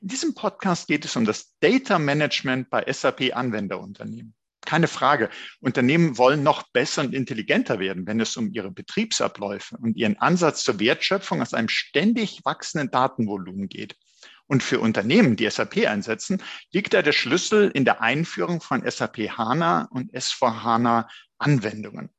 In diesem Podcast geht es um das Data Management bei SAP Anwenderunternehmen. Keine Frage, Unternehmen wollen noch besser und intelligenter werden, wenn es um ihre Betriebsabläufe und ihren Ansatz zur Wertschöpfung aus einem ständig wachsenden Datenvolumen geht. Und für Unternehmen, die SAP einsetzen, liegt da der Schlüssel in der Einführung von SAP HANA und S4 HANA Anwendungen.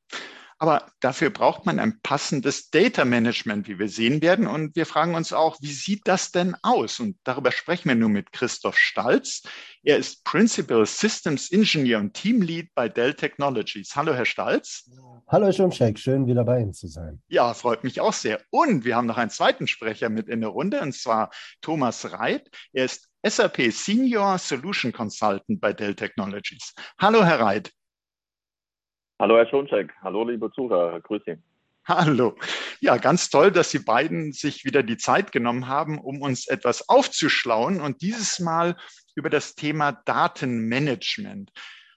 Aber dafür braucht man ein passendes Data Management, wie wir sehen werden. Und wir fragen uns auch, wie sieht das denn aus? Und darüber sprechen wir nun mit Christoph Stalz. Er ist Principal Systems Engineer und Team Lead bei Dell Technologies. Hallo, Herr Stalz. Hallo, Herr Schumschek. Schön, wieder bei Ihnen zu sein. Ja, freut mich auch sehr. Und wir haben noch einen zweiten Sprecher mit in der Runde, und zwar Thomas Reit. Er ist SAP Senior Solution Consultant bei Dell Technologies. Hallo, Herr Reit. Hallo Herr Schoncheck, hallo liebe Zuhörer, grüß Sie. Hallo. Ja, ganz toll, dass Sie beiden sich wieder die Zeit genommen haben, um uns etwas aufzuschlauen und dieses Mal über das Thema Datenmanagement.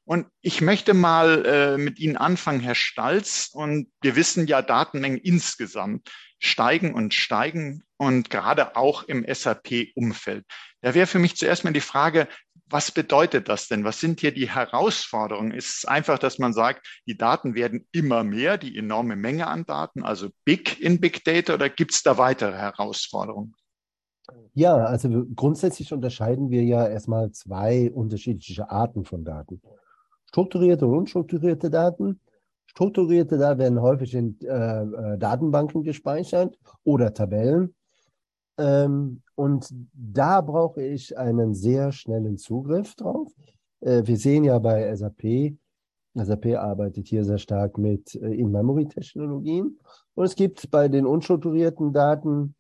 Und ich möchte mal äh, mit Ihnen anfangen, Herr Stalz. Und wir wissen ja, Datenmengen insgesamt steigen und steigen und gerade auch im SAP-Umfeld. Da wäre für mich zuerst mal die Frage, was bedeutet das denn? Was sind hier die Herausforderungen? Ist es einfach, dass man sagt, die Daten werden immer mehr, die enorme Menge an Daten, also big in Big Data, oder gibt es da weitere Herausforderungen? Ja, also grundsätzlich unterscheiden wir ja erstmal zwei unterschiedliche Arten von Daten. Strukturierte und unstrukturierte Daten. Strukturierte Daten werden häufig in äh, äh Datenbanken gespeichert oder Tabellen. Ähm, und da brauche ich einen sehr schnellen Zugriff drauf. Äh, wir sehen ja bei SAP, SAP arbeitet hier sehr stark mit äh, In-Memory-Technologien. Und es gibt bei den unstrukturierten Daten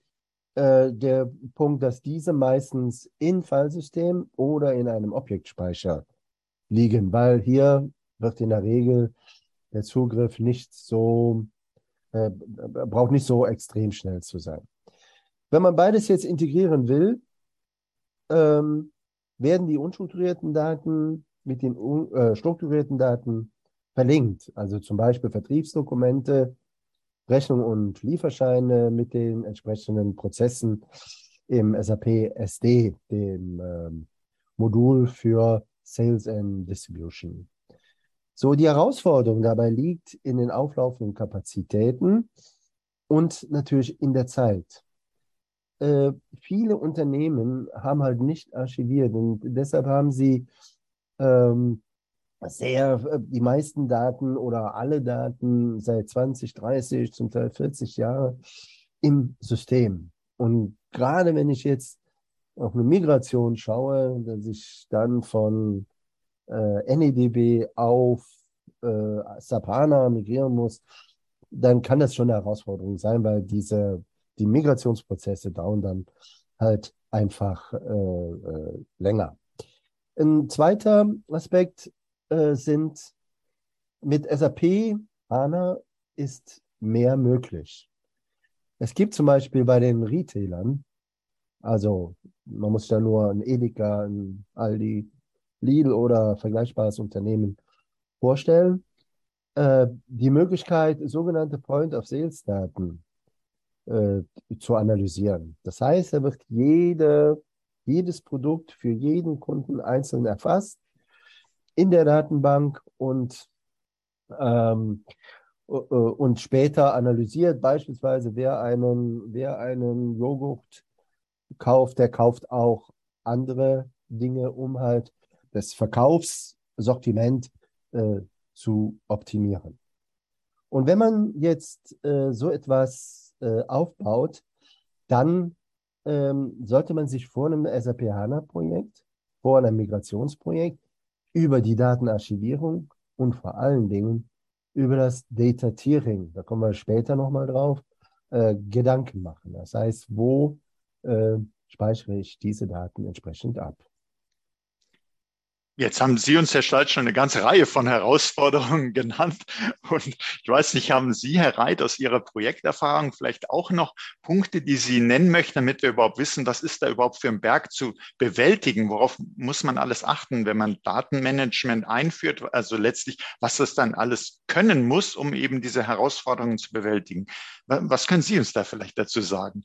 äh, der Punkt, dass diese meistens in Fallsystem oder in einem Objektspeicher liegen, weil hier wird in der Regel der Zugriff nicht so, äh, braucht nicht so extrem schnell zu sein. Wenn man beides jetzt integrieren will, ähm, werden die unstrukturierten Daten mit den äh, strukturierten Daten verlinkt. Also zum Beispiel Vertriebsdokumente, Rechnung und Lieferscheine mit den entsprechenden Prozessen im SAP SD, dem ähm, Modul für Sales and Distribution. So, die Herausforderung dabei liegt in den auflaufenden Kapazitäten und natürlich in der Zeit. Äh, viele Unternehmen haben halt nicht archiviert und deshalb haben sie ähm, sehr, äh, die meisten Daten oder alle Daten seit 20, 30, zum Teil 40 Jahre im System. Und gerade wenn ich jetzt auf eine Migration schaue, dass ich dann von äh, NEDB auf äh, Sapana migrieren muss, dann kann das schon eine Herausforderung sein, weil diese die Migrationsprozesse dauern dann halt einfach äh, äh, länger. Ein zweiter Aspekt äh, sind mit SAP HANA ist mehr möglich. Es gibt zum Beispiel bei den Retailern, also man muss da nur ein Edeka, ein Aldi, Lidl oder vergleichbares Unternehmen vorstellen, äh, die Möglichkeit, sogenannte Point-of-Sales-Daten äh, zu analysieren. Das heißt, er wird jede, jedes Produkt für jeden Kunden einzeln erfasst in der Datenbank und, ähm, und später analysiert. Beispielsweise, wer einen, wer einen Joghurt kauft, der kauft auch andere Dinge, um halt das Verkaufssortiment äh, zu optimieren. Und wenn man jetzt äh, so etwas äh, aufbaut, dann ähm, sollte man sich vor einem SAP HANA-Projekt, vor einem Migrationsprojekt über die Datenarchivierung und vor allen Dingen über das Data Tiering, da kommen wir später nochmal drauf, äh, Gedanken machen. Das heißt, wo äh, speichere ich diese Daten entsprechend ab? Jetzt haben Sie uns, Herr Schleid, schon eine ganze Reihe von Herausforderungen genannt. Und ich weiß nicht, haben Sie, Herr Reit, aus Ihrer Projekterfahrung vielleicht auch noch Punkte, die Sie nennen möchten, damit wir überhaupt wissen, was ist da überhaupt für ein Berg zu bewältigen? Worauf muss man alles achten, wenn man Datenmanagement einführt? Also letztlich, was das dann alles können muss, um eben diese Herausforderungen zu bewältigen. Was können Sie uns da vielleicht dazu sagen?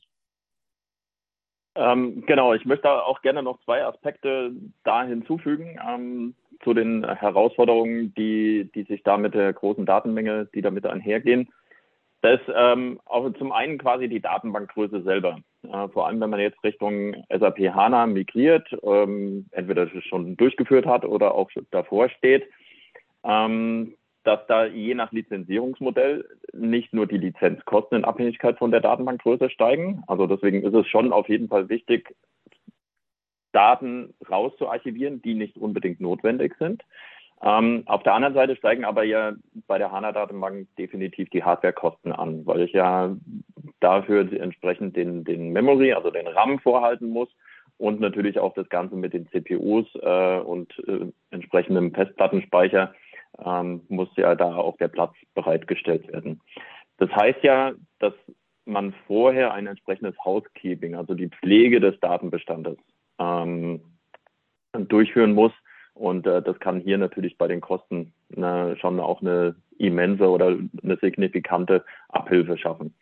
Ähm, genau, ich möchte auch gerne noch zwei Aspekte da hinzufügen ähm, zu den Herausforderungen, die, die sich da mit der großen Datenmenge, die damit einhergehen. Das ähm, auch zum einen quasi die Datenbankgröße selber. Äh, vor allem, wenn man jetzt Richtung SAP HANA migriert, ähm, entweder schon durchgeführt hat oder auch davor steht, ähm, dass da je nach Lizenzierungsmodell nicht nur die Lizenzkosten in Abhängigkeit von der Datenbankgröße steigen. Also deswegen ist es schon auf jeden Fall wichtig, Daten rauszuarchivieren, die nicht unbedingt notwendig sind. Ähm, auf der anderen Seite steigen aber ja bei der HANA-Datenbank definitiv die Hardwarekosten an, weil ich ja dafür entsprechend den, den Memory, also den RAM vorhalten muss und natürlich auch das Ganze mit den CPUs äh, und äh, entsprechendem Festplattenspeicher ähm, muss ja da auch der Platz bereitgestellt werden. Das heißt ja, dass man vorher ein entsprechendes Housekeeping, also die Pflege des Datenbestandes, ähm, durchführen muss. Und äh, das kann hier natürlich bei den Kosten äh, schon auch eine immense oder eine signifikante Abhilfe schaffen.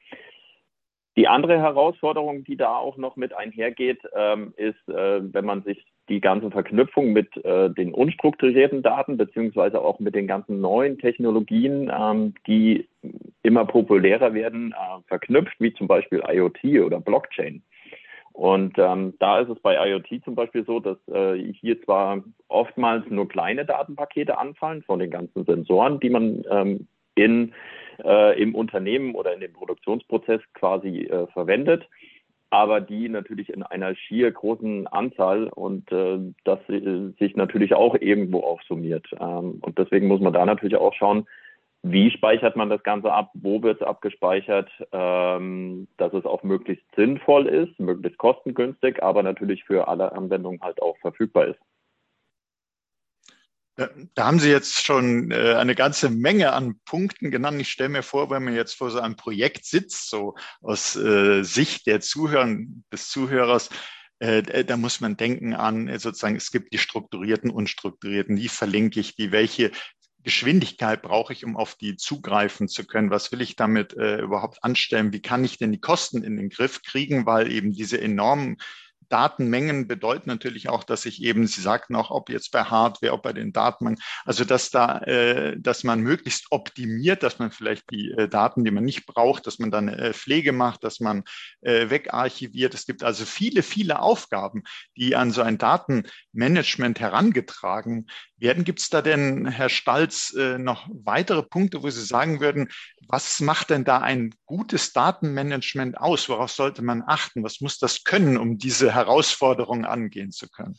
Die andere Herausforderung, die da auch noch mit einhergeht, ähm, ist, äh, wenn man sich die ganze Verknüpfung mit äh, den unstrukturierten Daten beziehungsweise auch mit den ganzen neuen Technologien, ähm, die immer populärer werden, äh, verknüpft, wie zum Beispiel IoT oder Blockchain. Und ähm, da ist es bei IoT zum Beispiel so, dass äh, hier zwar oftmals nur kleine Datenpakete anfallen von den ganzen Sensoren, die man ähm, in äh, im Unternehmen oder in dem Produktionsprozess quasi äh, verwendet, aber die natürlich in einer schier großen Anzahl und äh, das äh, sich natürlich auch irgendwo aufsummiert. Ähm, und deswegen muss man da natürlich auch schauen, wie speichert man das Ganze ab, wo wird es abgespeichert, ähm, dass es auch möglichst sinnvoll ist, möglichst kostengünstig, aber natürlich für alle Anwendungen halt auch verfügbar ist. Da haben Sie jetzt schon äh, eine ganze Menge an Punkten genannt. Ich stelle mir vor, wenn man jetzt vor so einem Projekt sitzt, so aus äh, Sicht der Zuhörer, des Zuhörers, äh, da muss man denken an sozusagen, es gibt die strukturierten, unstrukturierten, wie verlinke ich die, welche Geschwindigkeit brauche ich, um auf die zugreifen zu können? Was will ich damit äh, überhaupt anstellen? Wie kann ich denn die Kosten in den Griff kriegen? Weil eben diese enormen Datenmengen bedeuten natürlich auch, dass ich eben, Sie sagten auch, ob jetzt bei Hardware, ob bei den Datenmengen, also dass da, äh, dass man möglichst optimiert, dass man vielleicht die äh, Daten, die man nicht braucht, dass man dann äh, Pflege macht, dass man äh, wegarchiviert. Es gibt also viele, viele Aufgaben, die an so ein Datenmanagement herangetragen werden. Gibt es da denn, Herr Stalz, äh, noch weitere Punkte, wo Sie sagen würden, was macht denn da ein gutes Datenmanagement aus? Worauf sollte man achten? Was muss das können, um diese Herausforderungen angehen zu können?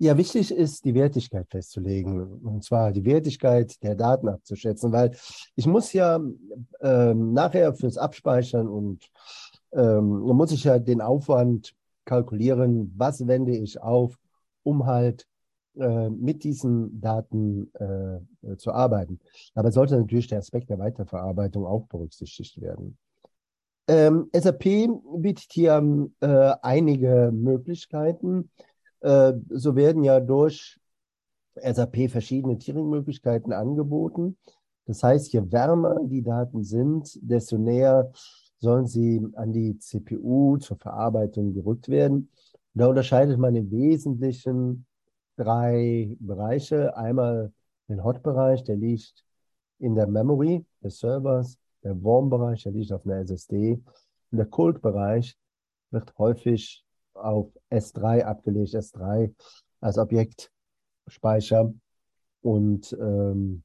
Ja, wichtig ist, die Wertigkeit festzulegen. Und zwar die Wertigkeit der Daten abzuschätzen, weil ich muss ja ähm, nachher fürs Abspeichern und ähm, muss ich ja den Aufwand kalkulieren, was wende ich auf, um halt äh, mit diesen Daten äh, zu arbeiten. Aber sollte natürlich der Aspekt der Weiterverarbeitung auch berücksichtigt werden. Ähm, SAP bietet hier äh, einige Möglichkeiten. Äh, so werden ja durch SAP verschiedene Tiering-Möglichkeiten angeboten. Das heißt, je wärmer die Daten sind, desto näher sollen sie an die CPU zur Verarbeitung gerückt werden. Da unterscheidet man im Wesentlichen drei Bereiche. Einmal den Hot-Bereich, der liegt in der Memory des Servers. Der Warm-Bereich, der liegt auf einer SSD. Und der Cold-Bereich wird häufig auf S3 abgelegt, S3 als Objektspeicher. Und ähm,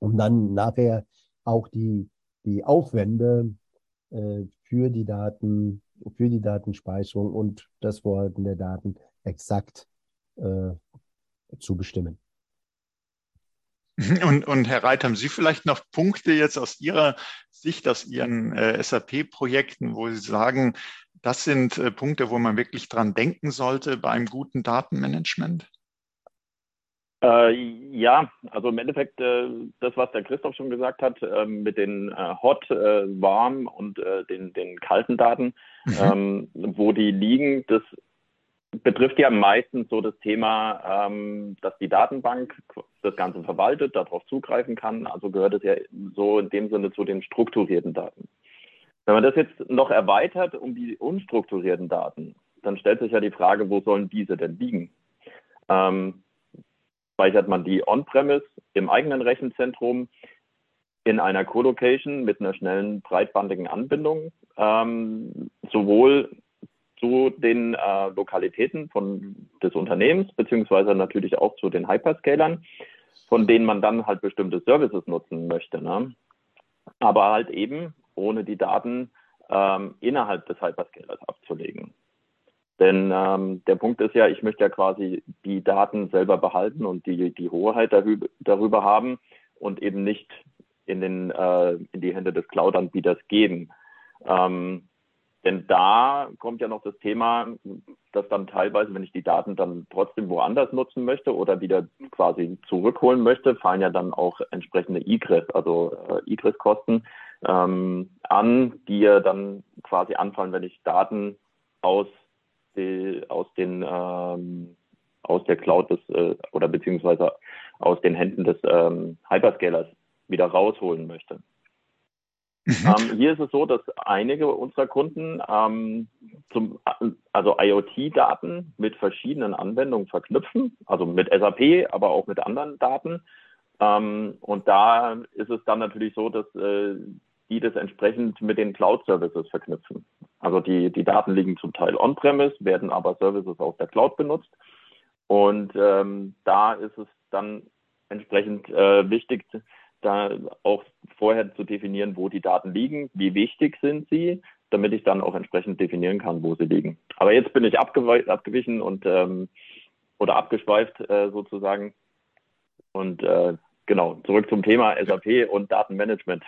um dann nachher auch die, die Aufwände äh, für die Daten, für die Datenspeicherung und das Vorhalten der Daten exakt äh, zu bestimmen. Und, und Herr Reit, haben Sie vielleicht noch Punkte jetzt aus Ihrer Sicht, aus Ihren äh, SAP-Projekten, wo Sie sagen, das sind äh, Punkte, wo man wirklich dran denken sollte bei einem guten Datenmanagement? Äh, ja, also im Endeffekt äh, das, was der Christoph schon gesagt hat, äh, mit den äh, Hot, äh, Warm und äh, den, den kalten Daten, mhm. ähm, wo die liegen, das betrifft ja meistens so das Thema, ähm, dass die Datenbank das Ganze verwaltet, darauf zugreifen kann. Also gehört es ja so in dem Sinne zu den strukturierten Daten. Wenn man das jetzt noch erweitert um die unstrukturierten Daten, dann stellt sich ja die Frage, wo sollen diese denn liegen? Ähm, speichert man die on-premise im eigenen Rechenzentrum in einer Co-Location mit einer schnellen breitbandigen Anbindung, ähm, sowohl zu den äh, Lokalitäten von, des Unternehmens, beziehungsweise natürlich auch zu den Hyperscalern, von denen man dann halt bestimmte Services nutzen möchte. Ne? Aber halt eben ohne die Daten ähm, innerhalb des Hyperscalers abzulegen. Denn ähm, der Punkt ist ja, ich möchte ja quasi die Daten selber behalten und die, die Hoheit darüber, haben und eben nicht in, den, äh, in die Hände des Cloud-Anbieters geben. Ähm, denn da kommt ja noch das Thema, dass dann teilweise, wenn ich die Daten dann trotzdem woanders nutzen möchte oder wieder quasi zurückholen möchte, fallen ja dann auch entsprechende Egress, also äh, Egress-Kosten ähm, an, die ja dann quasi anfallen, wenn ich Daten aus die, aus den ähm, aus der Cloud des äh, oder beziehungsweise aus den Händen des ähm, Hyperscalers wieder rausholen möchte. Mhm. Ähm, hier ist es so, dass einige unserer Kunden ähm, zum, also IoT-Daten mit verschiedenen Anwendungen verknüpfen, also mit SAP, aber auch mit anderen Daten. Ähm, und da ist es dann natürlich so, dass äh, die das entsprechend mit den Cloud-Services verknüpfen. Also die, die Daten liegen zum Teil on-premise, werden aber Services aus der Cloud benutzt. Und ähm, da ist es dann entsprechend äh, wichtig, da auch vorher zu definieren, wo die Daten liegen, wie wichtig sind sie, damit ich dann auch entsprechend definieren kann, wo sie liegen. Aber jetzt bin ich abgewichen und ähm, oder abgeschweift äh, sozusagen. Und äh, genau, zurück zum Thema SAP und Datenmanagement.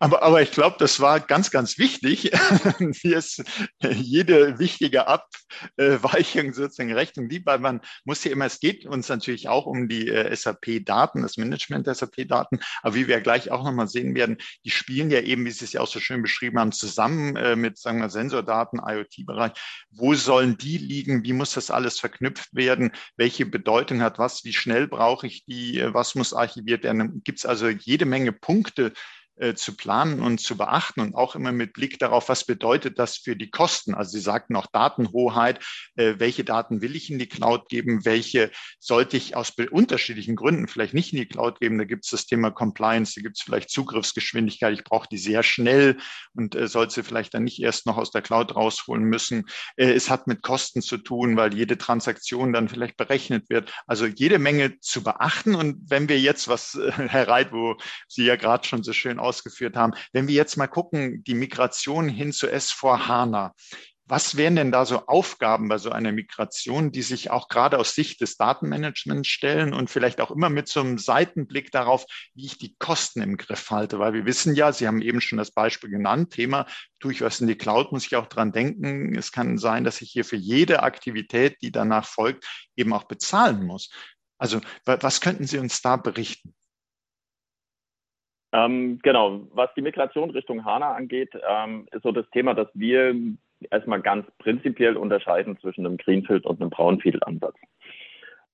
Aber, aber ich glaube, das war ganz, ganz wichtig. Ist jede wichtige Abweichung sozusagen recht und lieb, weil man muss ja immer, es geht uns natürlich auch um die äh, SAP-Daten, das Management der SAP-Daten, aber wie wir gleich auch nochmal sehen werden, die spielen ja eben, wie Sie es ja auch so schön beschrieben haben, zusammen äh, mit, sagen wir, Sensordaten, IoT-Bereich. Wo sollen die liegen? Wie muss das alles verknüpft werden? Welche Bedeutung hat was? Wie schnell brauche ich die? Was muss archiviert werden? Gibt es also jede Menge Punkte, äh, zu planen und zu beachten und auch immer mit Blick darauf, was bedeutet das für die Kosten. Also Sie sagten auch Datenhoheit, äh, welche Daten will ich in die Cloud geben, welche sollte ich aus unterschiedlichen Gründen vielleicht nicht in die Cloud geben. Da gibt es das Thema Compliance, da gibt es vielleicht Zugriffsgeschwindigkeit, ich brauche die sehr schnell und äh, sollte sie vielleicht dann nicht erst noch aus der Cloud rausholen müssen. Äh, es hat mit Kosten zu tun, weil jede Transaktion dann vielleicht berechnet wird. Also jede Menge zu beachten. Und wenn wir jetzt was, äh, Herr Reit, wo Sie ja gerade schon so schön ausgeführt haben. Wenn wir jetzt mal gucken, die Migration hin zu S4 HANA, was wären denn da so Aufgaben bei so einer Migration, die sich auch gerade aus Sicht des Datenmanagements stellen und vielleicht auch immer mit so einem Seitenblick darauf, wie ich die Kosten im Griff halte? Weil wir wissen ja, Sie haben eben schon das Beispiel genannt, Thema, tue ich was in die Cloud, muss ich auch dran denken. Es kann sein, dass ich hier für jede Aktivität, die danach folgt, eben auch bezahlen muss. Also was könnten Sie uns da berichten? Ähm, genau, was die Migration Richtung HANA angeht, ähm, ist so das Thema, dass wir erstmal ganz prinzipiell unterscheiden zwischen einem Greenfield und einem Brownfield-Ansatz.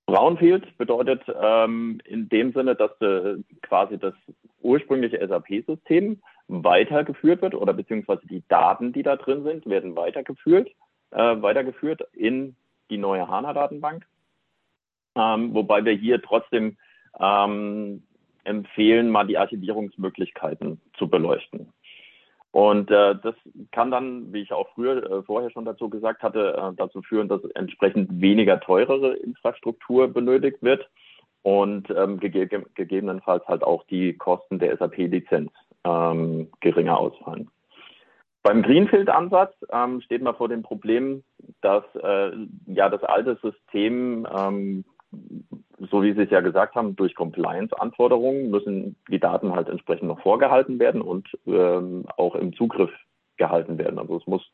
Brownfield bedeutet ähm, in dem Sinne, dass äh, quasi das ursprüngliche SAP-System weitergeführt wird oder beziehungsweise die Daten, die da drin sind, werden weitergeführt, äh, weitergeführt in die neue HANA-Datenbank. Ähm, wobei wir hier trotzdem ähm, empfehlen, mal die Archivierungsmöglichkeiten zu beleuchten. Und äh, das kann dann, wie ich auch früher äh, vorher schon dazu gesagt hatte, äh, dazu führen, dass entsprechend weniger teurere Infrastruktur benötigt wird und ähm, gege gegebenenfalls halt auch die Kosten der SAP-Lizenz ähm, geringer ausfallen. Beim Greenfield-Ansatz ähm, steht man vor dem Problem, dass äh, ja das alte System ähm, so wie Sie es ja gesagt haben, durch Compliance-Anforderungen müssen die Daten halt entsprechend noch vorgehalten werden und ähm, auch im Zugriff gehalten werden. Also es muss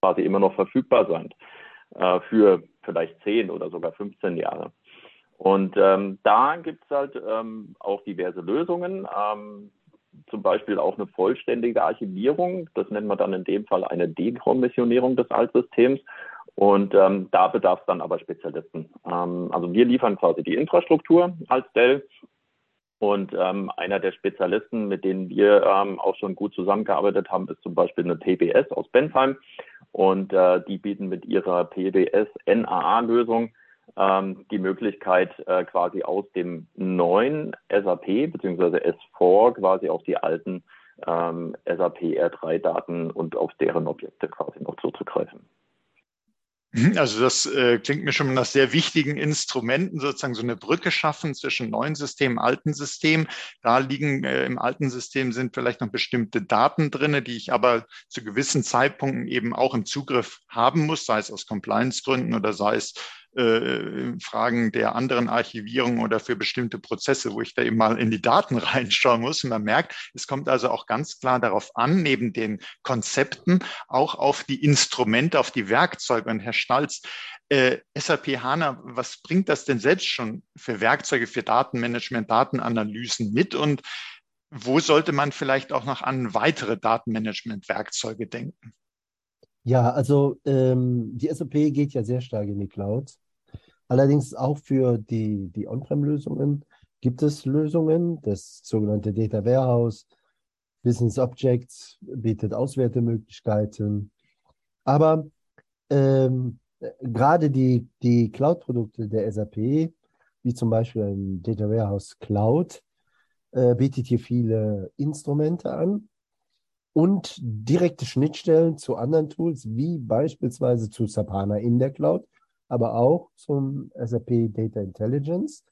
quasi immer noch verfügbar sein äh, für vielleicht 10 oder sogar 15 Jahre. Und ähm, da gibt es halt ähm, auch diverse Lösungen, ähm, zum Beispiel auch eine vollständige Archivierung. Das nennt man dann in dem Fall eine Dekommissionierung des Altsystems. Und ähm, da bedarf es dann aber Spezialisten. Ähm, also wir liefern quasi die Infrastruktur als Dell. Und ähm, einer der Spezialisten, mit denen wir ähm, auch schon gut zusammengearbeitet haben, ist zum Beispiel eine PBS aus Bentheim. Und äh, die bieten mit ihrer PBS NAA-Lösung ähm, die Möglichkeit, äh, quasi aus dem neuen SAP bzw. S4 quasi auf die alten ähm, SAP R3-Daten und auf deren Objekte quasi noch zuzugreifen. Mhm, also das äh, klingt mir schon nach sehr wichtigen Instrumenten, sozusagen so eine Brücke schaffen zwischen neuen System, alten System. Da liegen äh, im alten System sind vielleicht noch bestimmte Daten drinne, die ich aber zu gewissen Zeitpunkten eben auch im Zugriff haben muss, sei es aus Compliance-Gründen oder sei es Fragen der anderen Archivierung oder für bestimmte Prozesse, wo ich da eben mal in die Daten reinschauen muss. Und man merkt, es kommt also auch ganz klar darauf an, neben den Konzepten auch auf die Instrumente, auf die Werkzeuge. Und Herr Stalz, äh, SAP HANA, was bringt das denn selbst schon für Werkzeuge, für Datenmanagement, Datenanalysen mit? Und wo sollte man vielleicht auch noch an weitere Datenmanagement-Werkzeuge denken? Ja, also ähm, die SAP geht ja sehr stark in die Cloud. Allerdings auch für die, die On-Prem-Lösungen gibt es Lösungen. Das sogenannte Data Warehouse, Business Objects bietet Auswertemöglichkeiten. Aber ähm, gerade die, die Cloud-Produkte der SAP, wie zum Beispiel ein Data Warehouse Cloud, äh, bietet hier viele Instrumente an und direkte Schnittstellen zu anderen Tools, wie beispielsweise zu Sapana in der Cloud aber auch zum SAP Data Intelligence.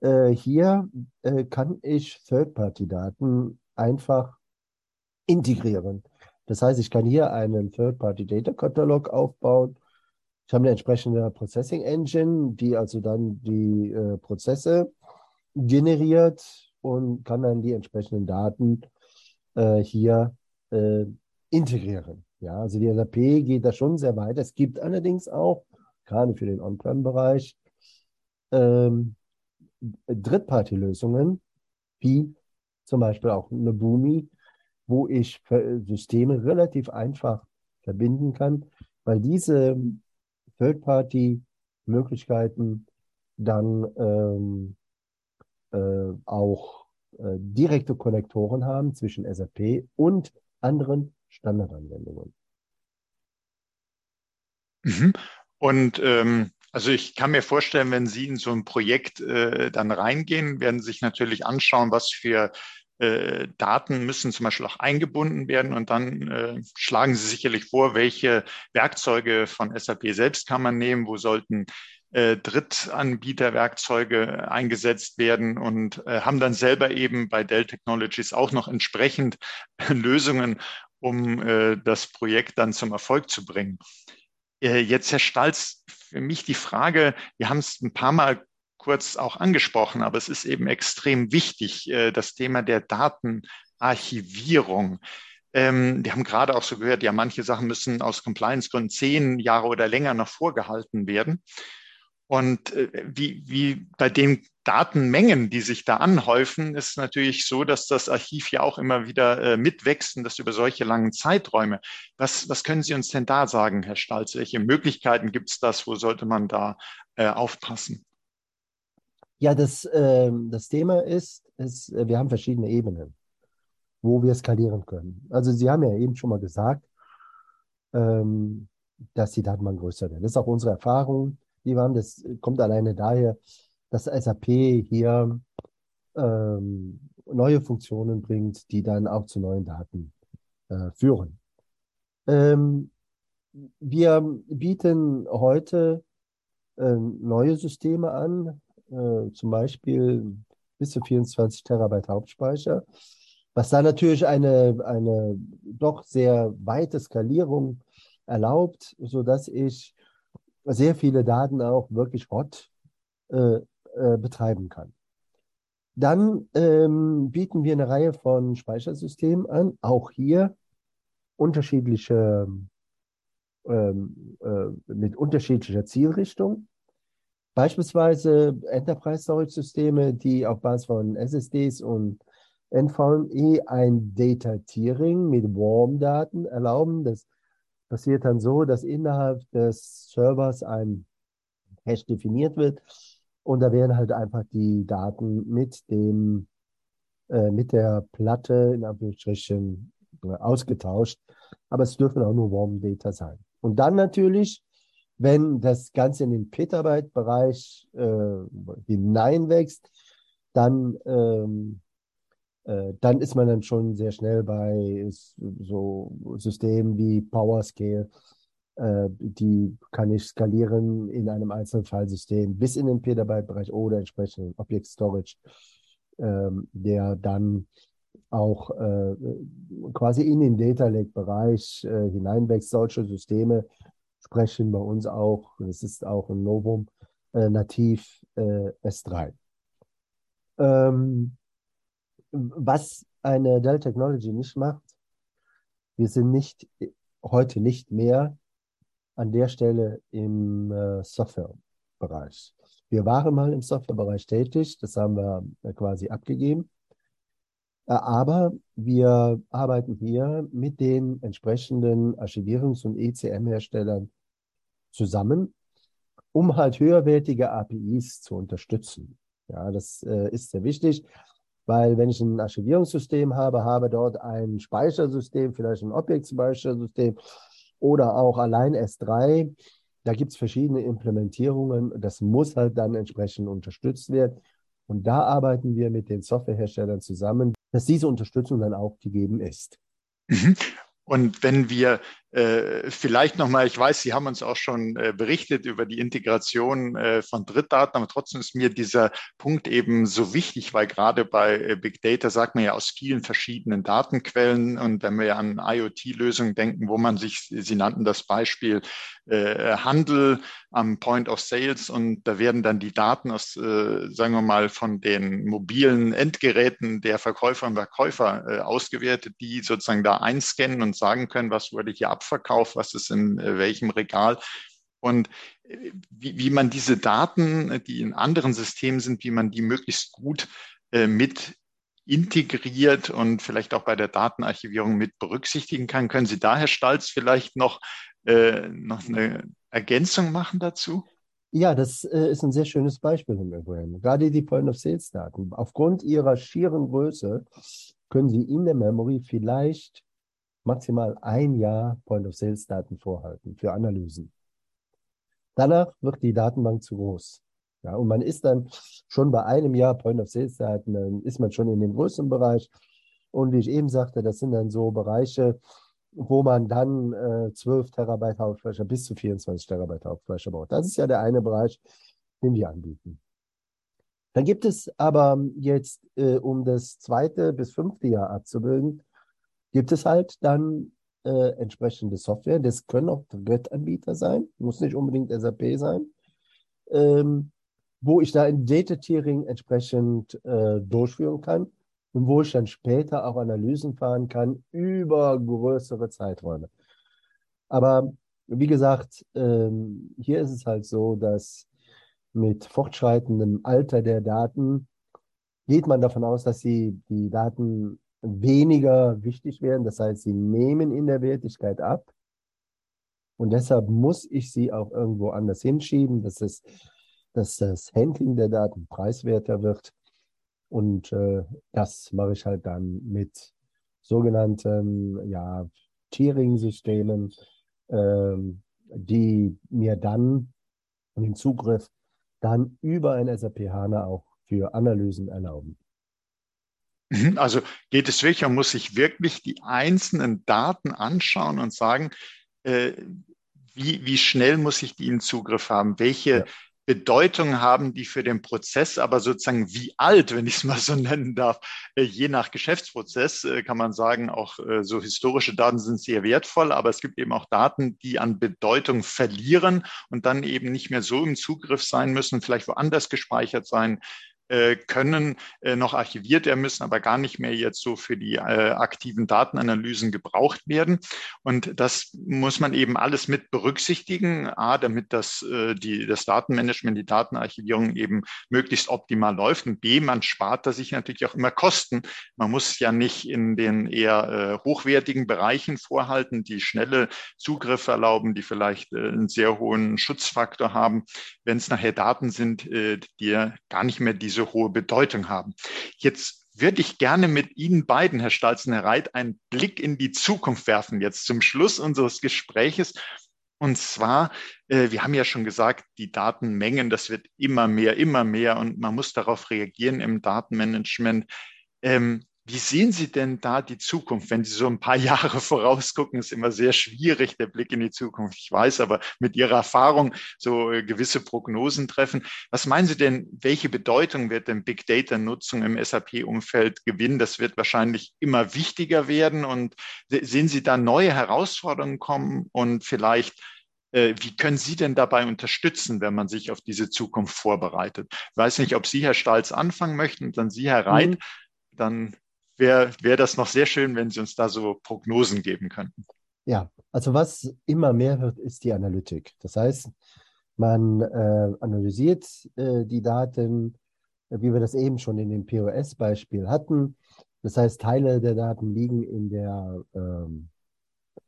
Äh, hier äh, kann ich Third-Party-Daten einfach integrieren. Das heißt, ich kann hier einen Third-Party-Data-Katalog aufbauen. Ich habe eine entsprechende Processing Engine, die also dann die äh, Prozesse generiert und kann dann die entsprechenden Daten äh, hier äh, integrieren. Ja, also die SAP geht da schon sehr weit. Es gibt allerdings auch gerade für den On-Prem-Bereich, ähm, Drittparty-Lösungen, wie zum Beispiel auch eine Boomi, wo ich Systeme relativ einfach verbinden kann, weil diese Third-Party-Möglichkeiten dann ähm, äh, auch äh, direkte Konnektoren haben zwischen SAP und anderen Standardanwendungen. Mhm. Und ähm, also ich kann mir vorstellen, wenn Sie in so ein Projekt äh, dann reingehen, werden Sie sich natürlich anschauen, was für äh, Daten müssen zum Beispiel auch eingebunden werden. Und dann äh, schlagen Sie sicherlich vor, welche Werkzeuge von SAP selbst kann man nehmen, wo sollten äh, Drittanbieterwerkzeuge eingesetzt werden? Und äh, haben dann selber eben bei Dell Technologies auch noch entsprechend Lösungen, um äh, das Projekt dann zum Erfolg zu bringen. Äh, jetzt, Herr Stalz, für mich die Frage, wir haben es ein paar Mal kurz auch angesprochen, aber es ist eben extrem wichtig, äh, das Thema der Datenarchivierung. Ähm, wir haben gerade auch so gehört, ja, manche Sachen müssen aus Compliance-Gründen zehn Jahre oder länger noch vorgehalten werden. Und äh, wie, wie bei den Datenmengen, die sich da anhäufen, ist natürlich so, dass das Archiv ja auch immer wieder äh, mitwächst und das über solche langen Zeiträume. Was, was können Sie uns denn da sagen, Herr Stalz? Welche Möglichkeiten gibt es das? Wo sollte man da äh, aufpassen? Ja, das, äh, das Thema ist, ist, äh, wir haben verschiedene Ebenen, wo wir skalieren können. Also Sie haben ja eben schon mal gesagt, ähm, dass die Datenbank größer wird. Das ist auch unsere Erfahrung die waren. Das kommt alleine daher, dass SAP hier ähm, neue Funktionen bringt, die dann auch zu neuen Daten äh, führen. Ähm, wir bieten heute äh, neue Systeme an, äh, zum Beispiel bis zu 24 Terabyte Hauptspeicher, was da natürlich eine, eine doch sehr weite Skalierung erlaubt, sodass ich sehr viele Daten auch wirklich hot äh, äh, betreiben kann. Dann ähm, bieten wir eine Reihe von Speichersystemen an, auch hier unterschiedliche, ähm, äh, mit unterschiedlicher Zielrichtung. Beispielsweise Enterprise Storage Systeme, die auf Basis von SSDs und NVMe ein Data Tiering mit Warm-Daten erlauben. Das passiert dann so, dass innerhalb des Servers ein Hash definiert wird und da werden halt einfach die Daten mit dem äh, mit der Platte in Anführungsstrichen äh, ausgetauscht. Aber es dürfen auch nur Warm Data sein. Und dann natürlich, wenn das Ganze in den Petabyte-Bereich äh, hineinwächst, dann ähm, äh, dann ist man dann schon sehr schnell bei so Systemen wie PowerScale. Äh, die kann ich skalieren in einem Einzelfallsystem bis in den Petabyte-Bereich oder entsprechenden Object Storage, ähm, der dann auch äh, quasi in den Data Lake-Bereich hineinwächst. Solche Systeme sprechen bei uns auch, das ist auch ein Novum, nativ S3. Ähm, was eine Dell Technology nicht macht, wir sind nicht heute nicht mehr an der Stelle im äh, Softwarebereich. Wir waren mal im Softwarebereich tätig, das haben wir äh, quasi abgegeben. Äh, aber wir arbeiten hier mit den entsprechenden Archivierungs- und ECM-Herstellern zusammen, um halt höherwertige APIs zu unterstützen. Ja, das äh, ist sehr wichtig. Weil wenn ich ein Archivierungssystem habe, habe dort ein Speichersystem, vielleicht ein Objektspeichersystem oder auch allein S3. Da gibt es verschiedene Implementierungen. Das muss halt dann entsprechend unterstützt werden. Und da arbeiten wir mit den Softwareherstellern zusammen, dass diese Unterstützung dann auch gegeben ist. Mhm. Und wenn wir vielleicht nochmal, ich weiß, Sie haben uns auch schon äh, berichtet über die Integration äh, von Drittdaten, aber trotzdem ist mir dieser Punkt eben so wichtig, weil gerade bei äh, Big Data sagt man ja aus vielen verschiedenen Datenquellen und wenn wir an IoT-Lösungen denken, wo man sich, Sie nannten das Beispiel äh, Handel am Point of Sales und da werden dann die Daten aus, äh, sagen wir mal, von den mobilen Endgeräten der Verkäufer und Verkäufer ausgewertet, die sozusagen da einscannen und sagen können, was wurde hier ab Abverkauf, was ist in äh, welchem Regal. Und äh, wie, wie man diese Daten, die in anderen Systemen sind, wie man die möglichst gut äh, mit integriert und vielleicht auch bei der Datenarchivierung mit berücksichtigen kann. Können Sie da, Herr Stalz, vielleicht noch, äh, noch eine Ergänzung machen dazu? Ja, das äh, ist ein sehr schönes Beispiel im Übrigen. Gerade die Point-of-Sales-Daten. Aufgrund ihrer schieren Größe können Sie in der Memory vielleicht maximal ein Jahr Point-of-Sales-Daten vorhalten für Analysen. Danach wird die Datenbank zu groß. Ja, und man ist dann schon bei einem Jahr Point-of-Sales-Daten, dann ist man schon in dem größeren Bereich. Und wie ich eben sagte, das sind dann so Bereiche, wo man dann äh, 12 Terabyte Hauptspeicher bis zu 24 Terabyte Hauptspeicher braucht. Das ist ja der eine Bereich, den wir anbieten. Dann gibt es aber jetzt, äh, um das zweite bis fünfte Jahr abzubilden, gibt es halt dann äh, entsprechende Software. Das können auch Drittanbieter sein, muss nicht unbedingt SAP sein, ähm, wo ich da ein Data Tiering entsprechend äh, durchführen kann und wo ich dann später auch Analysen fahren kann über größere Zeiträume. Aber wie gesagt, ähm, hier ist es halt so, dass mit fortschreitendem Alter der Daten geht man davon aus, dass sie die Daten weniger wichtig werden. Das heißt, sie nehmen in der Wertigkeit ab. Und deshalb muss ich sie auch irgendwo anders hinschieben, dass, es, dass das Handling der Daten preiswerter wird. Und äh, das mache ich halt dann mit sogenannten ja, Tiering-Systemen, ähm, die mir dann den Zugriff dann über ein SAP HANA auch für Analysen erlauben. Mhm, also geht es wirklich, man muss sich wirklich die einzelnen Daten anschauen und sagen, äh, wie, wie schnell muss ich die in Zugriff haben? Welche ja. Bedeutung haben die für den Prozess, aber sozusagen wie alt, wenn ich es mal so nennen darf, äh, je nach Geschäftsprozess äh, kann man sagen, auch äh, so historische Daten sind sehr wertvoll, aber es gibt eben auch Daten, die an Bedeutung verlieren und dann eben nicht mehr so im Zugriff sein müssen, vielleicht woanders gespeichert sein äh, können äh, noch archiviert werden, müssen aber gar nicht mehr jetzt so für die äh, aktiven Datenanalysen gebraucht werden. Und das muss man eben alles mit berücksichtigen, a, damit das, äh, die, das Datenmanagement, die Datenarchivierung eben möglichst optimal läuft und b, man spart da sich natürlich auch immer Kosten. Man muss ja nicht in den eher äh, hochwertigen Bereichen vorhalten, die schnelle Zugriffe erlauben, die vielleicht einen sehr hohen Schutzfaktor haben, wenn es nachher Daten sind, die gar nicht mehr diese hohe Bedeutung haben. Jetzt würde ich gerne mit Ihnen beiden, Herr Stalzen, Herr Reit, einen Blick in die Zukunft werfen, jetzt zum Schluss unseres Gespräches. Und zwar, äh, wir haben ja schon gesagt, die Datenmengen, das wird immer mehr, immer mehr und man muss darauf reagieren im Datenmanagement. Ähm, wie sehen Sie denn da die Zukunft, wenn Sie so ein paar Jahre vorausgucken? Ist immer sehr schwierig, der Blick in die Zukunft. Ich weiß, aber mit Ihrer Erfahrung so äh, gewisse Prognosen treffen. Was meinen Sie denn, welche Bedeutung wird denn Big Data Nutzung im SAP-Umfeld gewinnen? Das wird wahrscheinlich immer wichtiger werden. Und sehen Sie da neue Herausforderungen kommen und vielleicht äh, wie können Sie denn dabei unterstützen, wenn man sich auf diese Zukunft vorbereitet? Ich weiß nicht, ob Sie, Herr Stalz, anfangen möchten und dann Sie, Herr Reit. Mhm. Dann wäre wär das noch sehr schön, wenn Sie uns da so Prognosen geben könnten. Ja, also was immer mehr wird, ist die Analytik. Das heißt, man äh, analysiert äh, die Daten, wie wir das eben schon in dem POS-Beispiel hatten. Das heißt, Teile der Daten liegen in der, ähm,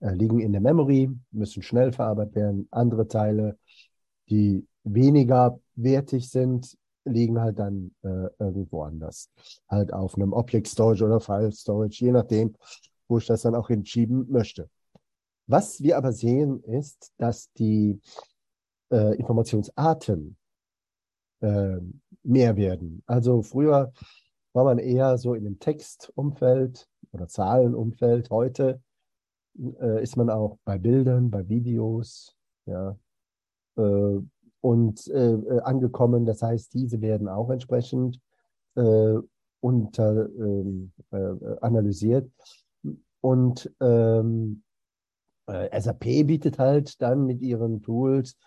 äh, liegen in der Memory, müssen schnell verarbeitet werden. Andere Teile, die weniger wertig sind, liegen halt dann äh, irgendwo anders. Halt auf einem Object Storage oder File Storage, je nachdem, wo ich das dann auch hinschieben möchte. Was wir aber sehen, ist, dass die äh, Informationsarten äh, mehr werden. Also früher war man eher so in dem Textumfeld oder Zahlenumfeld. Heute äh, ist man auch bei Bildern, bei Videos, ja, äh, und äh, äh, angekommen. Das heißt, diese werden auch entsprechend äh, unter, ähm, äh, analysiert. Und ähm, äh, SAP bietet halt dann mit ihren Tools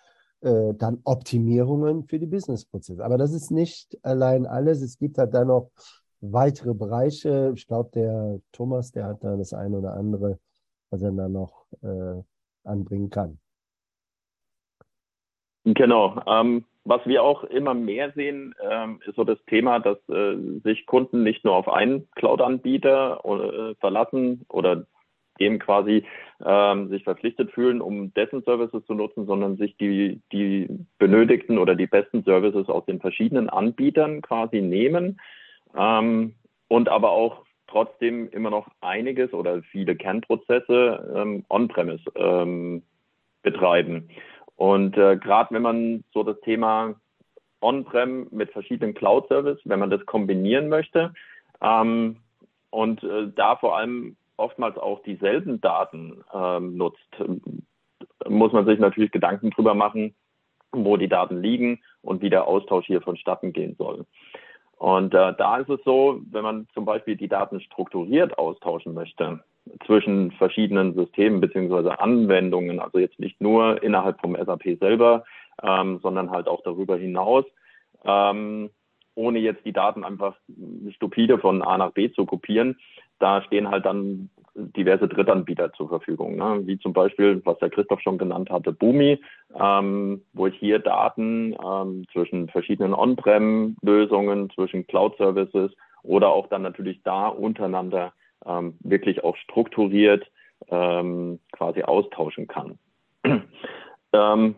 äh, dann Optimierungen für die Businessprozesse. Aber das ist nicht allein alles. Es gibt halt dann noch weitere Bereiche. Ich glaube, der Thomas, der hat da das eine oder andere, was er da noch anbringen kann. Genau. Ähm, was wir auch immer mehr sehen, ähm, ist so das Thema, dass äh, sich Kunden nicht nur auf einen Cloud-Anbieter äh, verlassen oder dem quasi ähm, sich verpflichtet fühlen, um dessen Services zu nutzen, sondern sich die, die benötigten oder die besten Services aus den verschiedenen Anbietern quasi nehmen ähm, und aber auch trotzdem immer noch einiges oder viele Kernprozesse ähm, on-premise ähm, betreiben. Und äh, gerade wenn man so das Thema On-Prem mit verschiedenen Cloud-Services, wenn man das kombinieren möchte ähm, und äh, da vor allem oftmals auch dieselben Daten ähm, nutzt, muss man sich natürlich Gedanken drüber machen, wo die Daten liegen und wie der Austausch hier vonstatten gehen soll. Und äh, da ist es so, wenn man zum Beispiel die Daten strukturiert austauschen möchte, zwischen verschiedenen Systemen beziehungsweise Anwendungen, also jetzt nicht nur innerhalb vom SAP selber, ähm, sondern halt auch darüber hinaus, ähm, ohne jetzt die Daten einfach stupide von A nach B zu kopieren. Da stehen halt dann diverse Drittanbieter zur Verfügung, ne? wie zum Beispiel, was der Christoph schon genannt hatte, Boomi, ähm, wo ich hier Daten ähm, zwischen verschiedenen On-Prem-Lösungen, zwischen Cloud-Services oder auch dann natürlich da untereinander ähm, wirklich auch strukturiert ähm, quasi austauschen kann. ähm,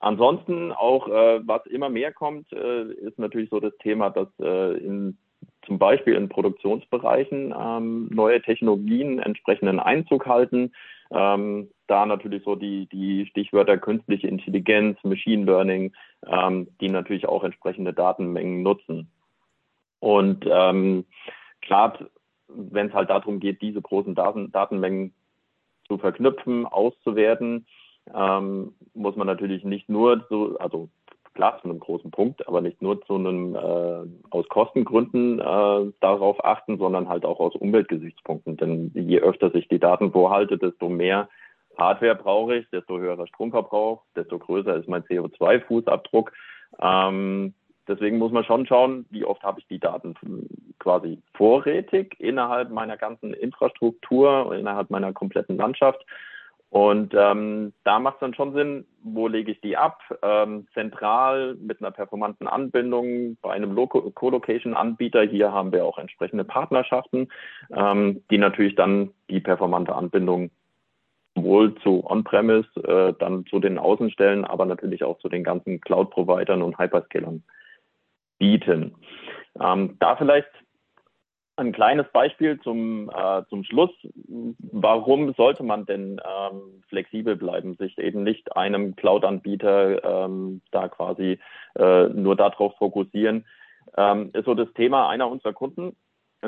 ansonsten auch, äh, was immer mehr kommt, äh, ist natürlich so das Thema, dass äh, in, zum Beispiel in Produktionsbereichen ähm, neue Technologien entsprechenden Einzug halten. Ähm, da natürlich so die, die Stichwörter künstliche Intelligenz, Machine Learning, ähm, die natürlich auch entsprechende Datenmengen nutzen. Und ähm, klar, wenn es halt darum geht, diese großen Daten, Datenmengen zu verknüpfen, auszuwerten, ähm, muss man natürlich nicht nur so, also klar zu einem großen Punkt, aber nicht nur zu einem äh, aus Kostengründen äh, darauf achten, sondern halt auch aus Umweltgesichtspunkten. Denn je öfter sich die Daten vorhalte, desto mehr Hardware brauche ich, desto höherer Stromverbrauch, desto größer ist mein CO2-Fußabdruck. Ähm, deswegen muss man schon schauen, wie oft habe ich die Daten quasi vorrätig innerhalb meiner ganzen Infrastruktur, innerhalb meiner kompletten Landschaft. Und ähm, da macht es dann schon Sinn, wo lege ich die ab? Ähm, zentral mit einer performanten Anbindung bei einem Co-Location-Anbieter. Hier haben wir auch entsprechende Partnerschaften, ähm, die natürlich dann die performante Anbindung sowohl zu On-Premise, äh, dann zu den Außenstellen, aber natürlich auch zu den ganzen Cloud-Providern und Hyperscalern bieten. Ähm, da vielleicht ein kleines Beispiel zum, äh, zum Schluss. Warum sollte man denn ähm, flexibel bleiben, sich eben nicht einem Cloud-Anbieter ähm, da quasi äh, nur darauf fokussieren? Ähm, ist so das Thema einer unserer Kunden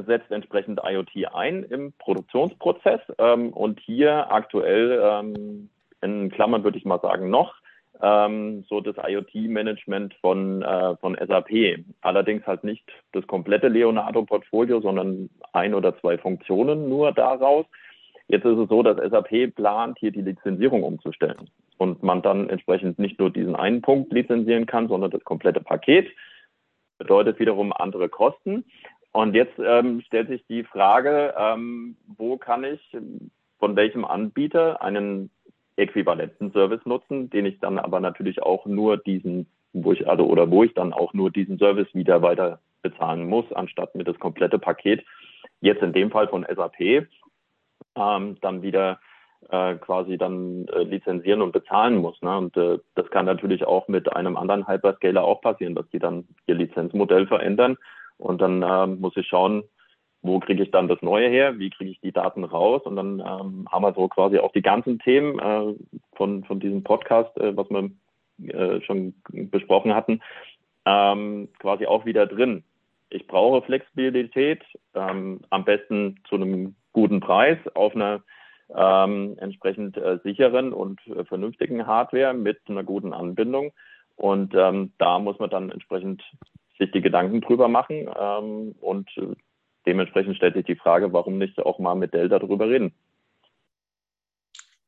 setzt entsprechend IoT ein im Produktionsprozess ähm, und hier aktuell ähm, in Klammern würde ich mal sagen noch ähm, so das IoT-Management von, äh, von SAP. Allerdings halt nicht das komplette Leonardo-Portfolio, sondern ein oder zwei Funktionen nur daraus. Jetzt ist es so, dass SAP plant, hier die Lizenzierung umzustellen und man dann entsprechend nicht nur diesen einen Punkt lizenzieren kann, sondern das komplette Paket. Bedeutet wiederum andere Kosten. Und jetzt ähm, stellt sich die Frage, ähm, wo kann ich von welchem Anbieter einen äquivalenten Service nutzen, den ich dann aber natürlich auch nur diesen, wo ich also oder wo ich dann auch nur diesen Service wieder weiter bezahlen muss, anstatt mir das komplette Paket jetzt in dem Fall von SAP ähm, dann wieder äh, quasi dann äh, lizenzieren und bezahlen muss. Ne? Und äh, das kann natürlich auch mit einem anderen Hyperscaler auch passieren, dass die dann ihr Lizenzmodell verändern und dann äh, muss ich schauen, wo kriege ich dann das Neue her, wie kriege ich die Daten raus und dann ähm, haben wir so quasi auch die ganzen Themen äh, von, von diesem Podcast, äh, was wir äh, schon besprochen hatten, ähm, quasi auch wieder drin. Ich brauche Flexibilität, ähm, am besten zu einem guten Preis auf einer ähm, entsprechend äh, sicheren und äh, vernünftigen Hardware mit einer guten Anbindung. Und ähm, da muss man dann entsprechend sich die Gedanken drüber machen ähm, und äh, dementsprechend stellt sich die Frage, warum nicht auch mal mit Delta darüber reden.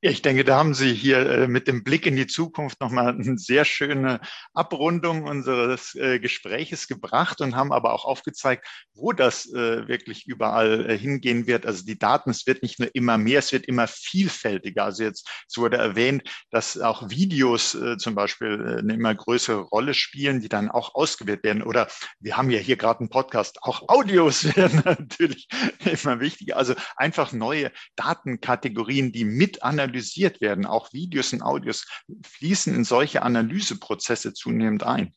Ich denke, da haben Sie hier äh, mit dem Blick in die Zukunft nochmal eine sehr schöne Abrundung unseres äh, Gespräches gebracht und haben aber auch aufgezeigt, wo das äh, wirklich überall hingehen wird. Also die Daten, es wird nicht nur immer mehr, es wird immer vielfältiger. Also jetzt es wurde erwähnt, dass auch Videos zum Beispiel eine immer größere Rolle spielen, die dann auch ausgewählt werden. Oder wir haben ja hier gerade einen Podcast, auch Audios werden natürlich immer wichtiger. Also einfach neue Datenkategorien, die mit analysiert analysiert werden. Auch Videos und Audios fließen in solche Analyseprozesse zunehmend ein.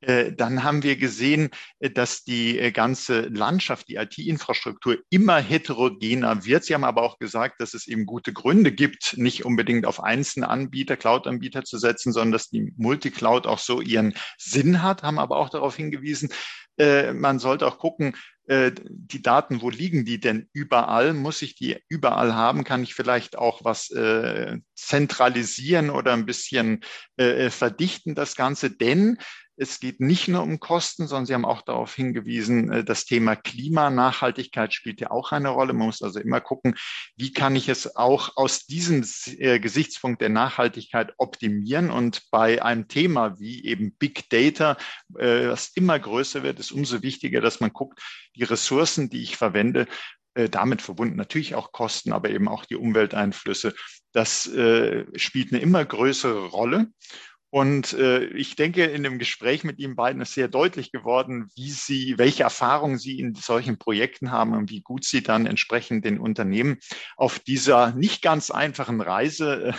Äh, dann haben wir gesehen, äh, dass die äh, ganze Landschaft, die IT-Infrastruktur immer heterogener wird. Sie haben aber auch gesagt, dass es eben gute Gründe gibt, nicht unbedingt auf einzelne Anbieter, Cloud-Anbieter zu setzen, sondern dass die Multicloud auch so ihren Sinn hat, haben aber auch darauf hingewiesen, man sollte auch gucken, äh, die Daten, wo liegen die denn überall? Muss ich die überall haben? Kann ich vielleicht auch was äh, zentralisieren oder ein bisschen äh, äh verdichten, das Ganze? Denn es geht nicht nur um Kosten, sondern Sie haben auch darauf hingewiesen, äh, das Thema Klimanachhaltigkeit spielt ja auch eine Rolle. Man muss also immer gucken, wie kann ich es auch aus diesem äh, Gesichtspunkt der Nachhaltigkeit optimieren. Und bei einem Thema wie eben Big Data, äh, was immer größer wird, ist umso wichtiger, dass man guckt, die Ressourcen, die ich verwende, damit verbunden natürlich auch Kosten, aber eben auch die Umwelteinflüsse. Das spielt eine immer größere Rolle. Und äh, ich denke, in dem Gespräch mit Ihnen beiden ist sehr deutlich geworden, wie Sie, welche Erfahrungen Sie in solchen Projekten haben und wie gut Sie dann entsprechend den Unternehmen auf dieser nicht ganz einfachen Reise,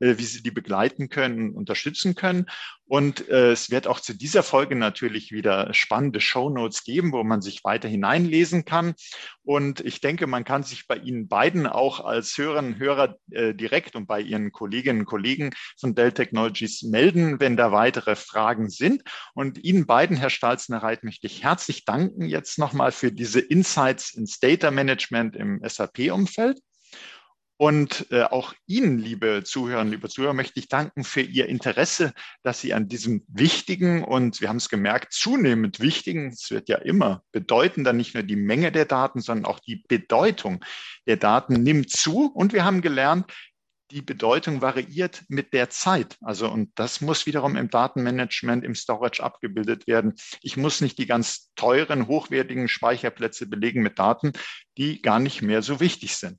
äh, wie Sie die begleiten können, unterstützen können. Und äh, es wird auch zu dieser Folge natürlich wieder spannende Show Notes geben, wo man sich weiter hineinlesen kann. Und ich denke, man kann sich bei Ihnen beiden auch als Hörerinnen und Hörer äh, direkt und bei Ihren Kolleginnen und Kollegen von Dell Technologies melden, wenn da weitere Fragen sind. Und Ihnen beiden, Herr Stalznerreit, möchte ich herzlich danken jetzt nochmal für diese Insights ins Data Management im SAP-Umfeld. Und äh, auch Ihnen, liebe Zuhörer, liebe Zuhörer, möchte ich danken für Ihr Interesse, dass Sie an diesem wichtigen und wir haben es gemerkt, zunehmend wichtigen, es wird ja immer bedeutender, nicht nur die Menge der Daten, sondern auch die Bedeutung der Daten nimmt zu. Und wir haben gelernt, die Bedeutung variiert mit der Zeit. Also, und das muss wiederum im Datenmanagement, im Storage abgebildet werden. Ich muss nicht die ganz teuren, hochwertigen Speicherplätze belegen mit Daten, die gar nicht mehr so wichtig sind.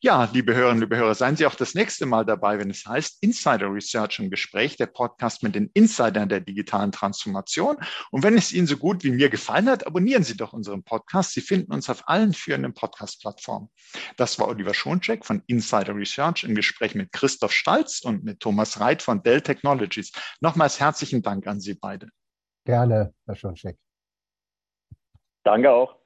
Ja, liebe Hörerinnen, liebe Hörer, seien Sie auch das nächste Mal dabei, wenn es heißt Insider Research im Gespräch, der Podcast mit den Insidern der digitalen Transformation. Und wenn es Ihnen so gut wie mir gefallen hat, abonnieren Sie doch unseren Podcast. Sie finden uns auf allen führenden Podcast-Plattformen. Das war Oliver Schoncheck von Insider Research im Gespräch mit Christoph Stalz und mit Thomas Reit von Dell Technologies. Nochmals herzlichen Dank an Sie beide. Gerne, Herr Schoncheck. Danke auch.